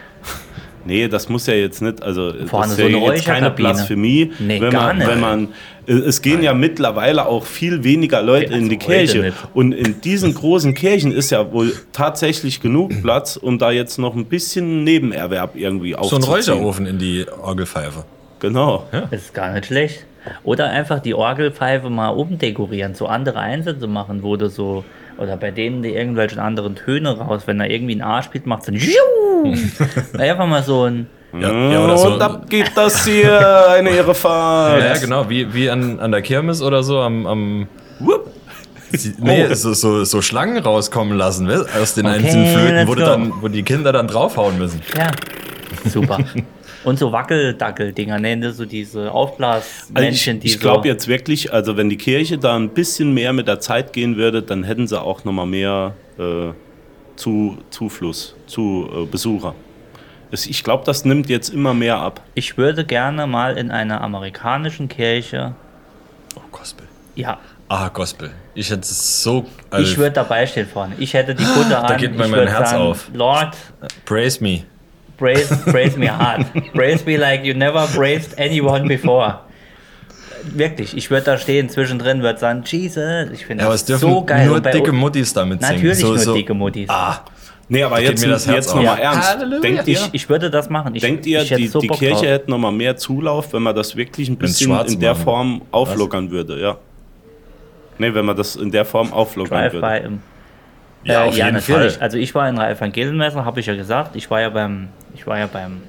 Nee, das muss ja jetzt nicht, also Vorne das ist so ja eine jetzt keine. Blasphemie, Nee, wenn, gar man, nicht. wenn man, es gehen ja mittlerweile auch viel weniger Leute Ja, in die also Kirche nicht. und in diesen großen Kirchen ist ja wohl tatsächlich genug Platz, um da jetzt noch ein bisschen Nebenerwerb irgendwie So ein aufzuziehen. Räucherofen in die Orgelpfeife. Genau. Das ist gar nicht schlecht. Oder einfach die Orgelpfeife mal umdekorieren, so andere Einsätze machen, wo du so, oder bei denen die irgendwelchen anderen Töne raus, wenn er irgendwie ein A spielt, macht so ein Schiu! Einfach mal so ein, Ja, ja, oder so. Und ab geht das hier, eine Irrefahrt. Ja, ja, genau, wie, wie an, an der Kirmes oder so am. am Wupp. nee, Oh. so, so, so Schlangen rauskommen lassen, aus den Okay, einzelnen Flöten, wo, dann, wo die Kinder dann draufhauen müssen. ja, super. Und so Wackeldackel-Dinger, nennen das so diese Also Aufblasmännchen, ich die ich glaube so, jetzt wirklich, also wenn die Kirche da ein bisschen mehr mit der Zeit gehen würde, dann hätten sie auch nochmal mehr äh, zu, Zufluss, zu äh, Besucher. Es- Ich glaube, das nimmt jetzt immer mehr ab. ich würde gerne mal in einer amerikanischen Kirche, Oh, Gospel. ja, Ah, Gospel. Ich hätte es so. Also, ich würde dabei stehen vorne. Ich hätte die Kutte an. Da geht mir ich mein Herz sagen, auf. Lord, praise me. Brace, brace me hard. Brace me like you never braced anyone before. Wirklich, ich würde da stehen zwischendrin, würde sagen, Jesus, ich finde Ja, aber das es dürfen so geil. nur dicke Muttis damit singen. Natürlich so, nur so. dicke Muttis. Ah, Nee, aber jetzt, mir das Herz jetzt nochmal Ja. ernst. Halleluja. Denkt ihr, ich, ich würde das machen. Ich, denkt ihr ich hätte die, so die Kirche drauf. hätte nochmal mehr Zulauf, wenn man das wirklich ein bisschen in der machen. Form auflockern würde? Ja. Nee, wenn man das in der Form auflockern würde. Ja, äh, ja, jeden natürlich. Fall. Also ich war in der Evangelienmesse, habe ich ja gesagt. Ich war ja beim, ich war ja beim,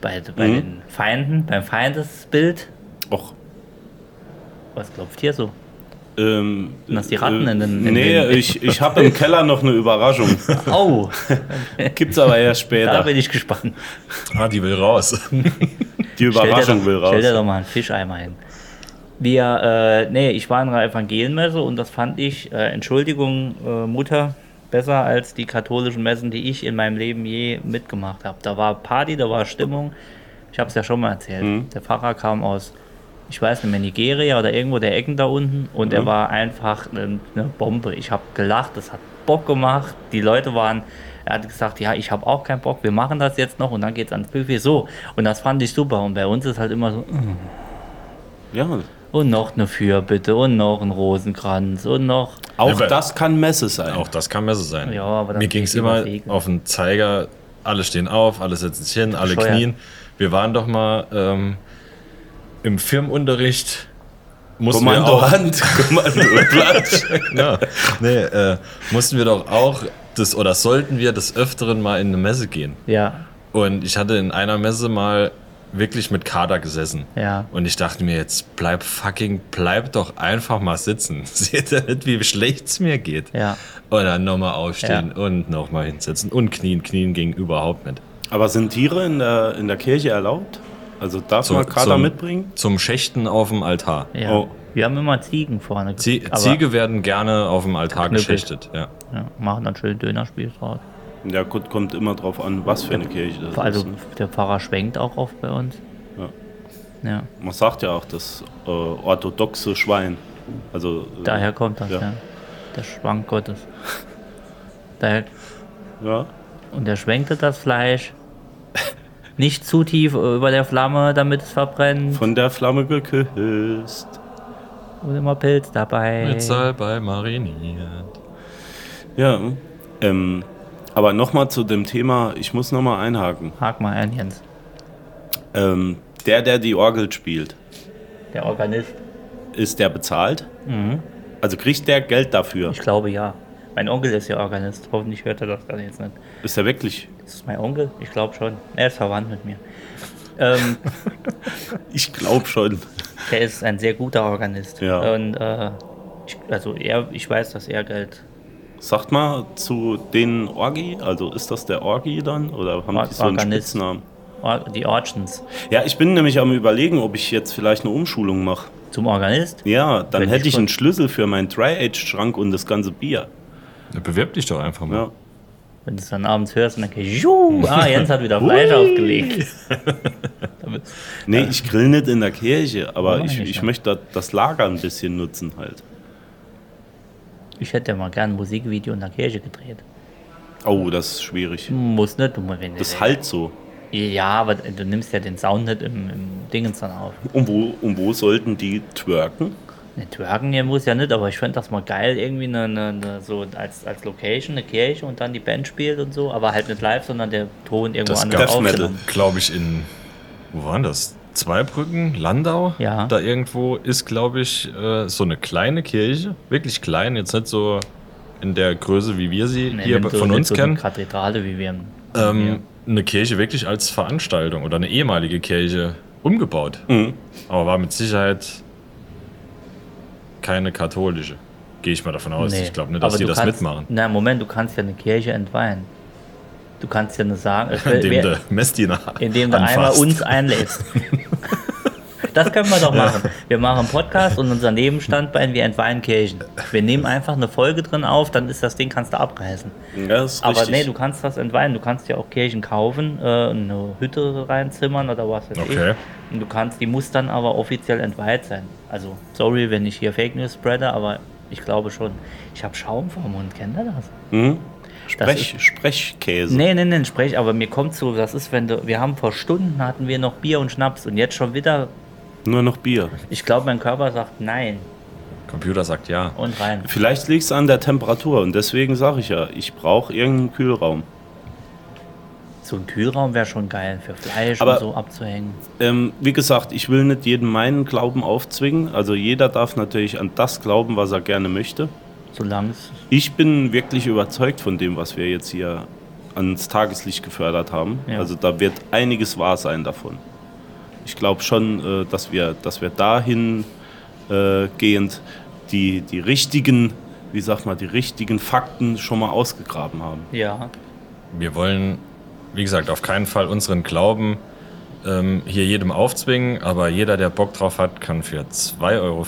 bei, bei Mhm. den Feinden, beim Feindesbild. Och, Was klopft hier so? ähm, Und das die Ratten in den- in nee, den- ich, ich habe im Keller noch eine Überraschung. Oh, Gibt's aber erst da später. bin ich gespannt. ah, die will raus. Die Überraschung dir will doch, Stell dir raus. doch mal einen Fischeimer hin. Wir, äh, nee, ich war in einer Evangelienmesse und das fand ich, äh, Entschuldigung, äh, Mutter, besser als die katholischen Messen, die ich in meinem Leben je mitgemacht habe. Da war Party, da war Stimmung. Ich habe es ja schon mal erzählt. Mhm. Der Pfarrer kam aus, ich weiß nicht mehr, Nigeria oder irgendwo der Ecken da unten und Mhm. er war einfach eine, eine Bombe. Ich habe gelacht, das hat Bock gemacht. Die Leute waren, er hat gesagt, ja, ich habe auch keinen Bock, wir machen das jetzt noch und dann geht's ans Buffet. So, und das fand ich super. Und bei uns ist halt immer so, mm, Ja, und noch eine Fürbitte und noch ein Rosenkranz und noch. auch Ja, das kann Messe sein. Auch das kann Messe sein. Ja, aber Mir ging es immer Segel. auf den Zeiger, alle stehen auf, alle setzen sich hin, alle Bescheuert. knien. Wir waren doch mal ähm, im Firmenunterricht. Mussten wir Kommando auch, Hand, Kommando Platsch. ja, nee, äh, mussten wir doch auch das oder sollten wir des Öfteren mal in eine Messe gehen. Ja, Und ich hatte in einer Messe mal wirklich mit Kader gesessen. ja. Und ich dachte mir jetzt, bleib fucking, bleib doch einfach mal sitzen. Seht ihr nicht, wie schlecht es mir geht? Ja. Und dann nochmal aufstehen und nochmal hinsetzen und knien. Knien ging überhaupt nicht. Aber sind Tiere in der, in der Kirche erlaubt? Also darf So- man Kader zum- mitbringen? Zum Schächten auf dem Altar. ja. Oh. Wir haben immer Ziegen vorne. Zie Ziege werden gerne auf dem Altar Knüppel. geschächtet. Ja. Ja, machen dann schön Dönerspieß draus. Ja, gut, kommt immer drauf an, was für eine Kirche das Also ist. ne? der Pfarrer schwenkt auch oft bei uns. Ja. Ja, Man sagt ja auch das äh, orthodoxe Schwein. Also, äh, daher kommt das, ja. Ja. Der Schwank Gottes. Daher, ja. und er schwenkte das Fleisch nicht zu tief über der Flamme, damit es verbrennt. Von der Flamme geküsst. Und immer Pilz dabei. Mit Salbei mariniert. Ja. Ähm, aber nochmal zu dem Thema, ich muss nochmal einhaken. Hak mal ein, Jens. Ähm, der, der die Orgel spielt, Der Organist. ist der bezahlt? Also kriegt der Geld dafür? Ich glaube ja. Mein Onkel ist ja Organist. Hoffentlich hört er das dann jetzt nicht. Ist der wirklich? Ist das mein Onkel? Ich glaube schon. Er ist verwandt mit mir. Ähm, Ich glaube schon. der ist ein sehr guter Organist. Ja. Und äh, ich, also er, ich weiß, dass er Geld. Sagt mal zu den Orgi, also ist das der Orgi dann oder haben Or- die so einen Organist. Spitznamen? Or, die Orchens. Ja, ich bin nämlich am überlegen, ob ich jetzt vielleicht eine Umschulung mache. Zum Organist? Ja, dann Wenn hätte ich ich einen Schlüssel für meinen Dry-Age-Schrank und das ganze Bier. Ja, Bewirb dich doch einfach mal. Ja. Wenn du es dann abends hörst und dann gehst du, ah, Jens hat wieder Fleisch aufgelegt. Nee, ich grill nicht in der Kirche, aber ich, ich möchte da- das Lager ein bisschen nutzen halt. Ich hätte ja mal gern ein Musikvideo in der Kirche gedreht. Oh, das ist schwierig. Muss nicht, du wenn Das halt so. Ja, aber du nimmst ja den Sound nicht im, im Dingens dann auf. Und wo, und wo sollten die twerken? Ne, Twerken hier muss ja nicht, aber ich fände das mal geil, irgendwie eine, eine, eine, so als, als Location, eine Kirche und dann die Band spielt und so, aber halt nicht live, sondern der Ton irgendwo Das anders Death Metal. Glaube ich in, wo waren das? Zweibrücken, Landau? Ja. Da irgendwo ist, glaube ich, äh, so eine kleine Kirche. Wirklich klein, jetzt nicht so in der Größe, wie wir sie Nee, hier von uns so eine kennen. Kathedrale, wie wir. Ähm, eine Kirche wirklich als Veranstaltung oder eine ehemalige Kirche umgebaut. Mhm. Aber war mit Sicherheit keine katholische. Gehe ich mal davon aus. Nee. Ich glaube nicht, dass die das kannst, mitmachen. Na, Moment, du kannst ja eine Kirche entweihen. Du kannst ja nur sagen, Indem wär- der Messdiener indem du einmal anfasst. uns einlädst. Das können wir doch machen. Wir machen einen Podcast und unser Nebenstandbein, wir entweihen Kirchen. Wir nehmen einfach eine Folge drin auf, dann ist das Ding, kannst du abreißen. Ja, das ist Aber richtig. nee, du kannst das entweihen. Du kannst ja auch Kirchen kaufen, äh, eine Hütte reinzimmern oder was weiß Okay. ich. Und du kannst, die muss dann aber offiziell entweiht sein. Also, sorry, wenn ich hier Fake News spreade, aber ich glaube schon. Ich habe Schaum vor dem Mund, kennt ihr das? Mhm. Sprech, Sprechkäse. Nee, nee, nee, sprech, aber mir kommt so, das ist, wenn du, wir haben vor Stunden hatten wir noch Bier und Schnaps und jetzt schon wieder, Nur noch Bier. ich glaube, mein Körper sagt nein Computer sagt ja. und rein. Vielleicht liegt es an der Temperatur und deswegen sage ich ja, ich brauche irgendeinen Kühlraum. So ein Kühlraum wäre schon geil für Fleisch Aber- und so abzuhängen. Ähm, wie gesagt, ich will nicht jedem meinen Glauben aufzwingen. Also jeder darf natürlich an das glauben, was er gerne möchte. Solange es. Ich bin wirklich überzeugt von dem, was wir jetzt hier ans Tageslicht gefördert haben. Ja. Also da wird einiges wahr sein davon. Ich glaube schon, äh, dass wir, dass wir dahin äh, gehend die, die richtigen, wie sagt man, die richtigen Fakten schon mal ausgegraben haben. Ja, Wir wollen, wie gesagt, auf keinen Fall unseren Glauben ähm, hier jedem aufzwingen, aber jeder, der Bock drauf hat, kann für 2,50 Euro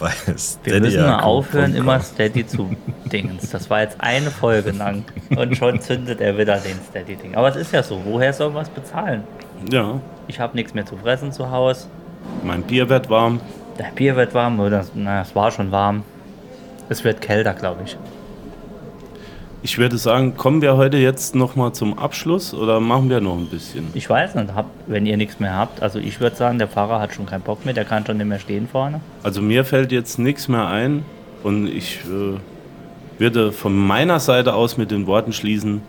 bei wir müssen mal aufhören, immer Steady zu Dingens. Das war jetzt eine Folge lang und schon zündet er wieder den Steady-Ding. Aber es ist ja so, woher soll man was bezahlen? Ja, Ich habe nichts mehr zu fressen zu Hause. mein Bier wird warm. Der Bier wird warm, oder? Na, es war schon warm. Es wird kälter, glaube ich. Ich würde sagen, kommen wir heute jetzt noch mal zum Abschluss oder machen wir noch ein bisschen? Ich weiß nicht, hab, wenn ihr nichts mehr habt. Also ich würde sagen, der Fahrer hat schon keinen Bock mehr, der kann schon nicht mehr stehen vorne. Also mir fällt jetzt nichts mehr ein und ich äh, würde von meiner Seite aus mit den Worten schließen,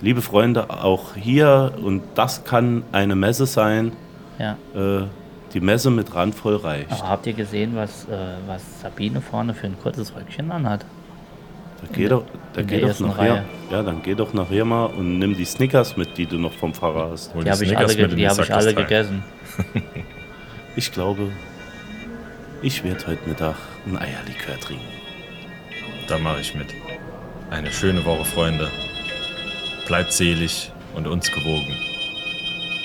liebe Freunde, auch hier und das kann eine Messe sein, Ja. äh, die Messe mit randvoll reicht. Aber habt ihr gesehen, was, äh, was Sabine vorne für ein kurzes Röckchen anhat? Da geh doch, da in geh doch nachher, Reihe. ja, dann geh doch nachher mal und nimm die Snickers mit, die du noch vom Fahrer hast. Hol Die habe ich Snickers alle, ge die hab ich alle gegessen. Ich glaube, ich werde heute Mittag ein Eierlikör trinken. Da mache ich mit. Eine schöne Woche, Freunde. Bleibt selig und uns gewogen.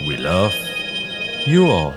We love you all.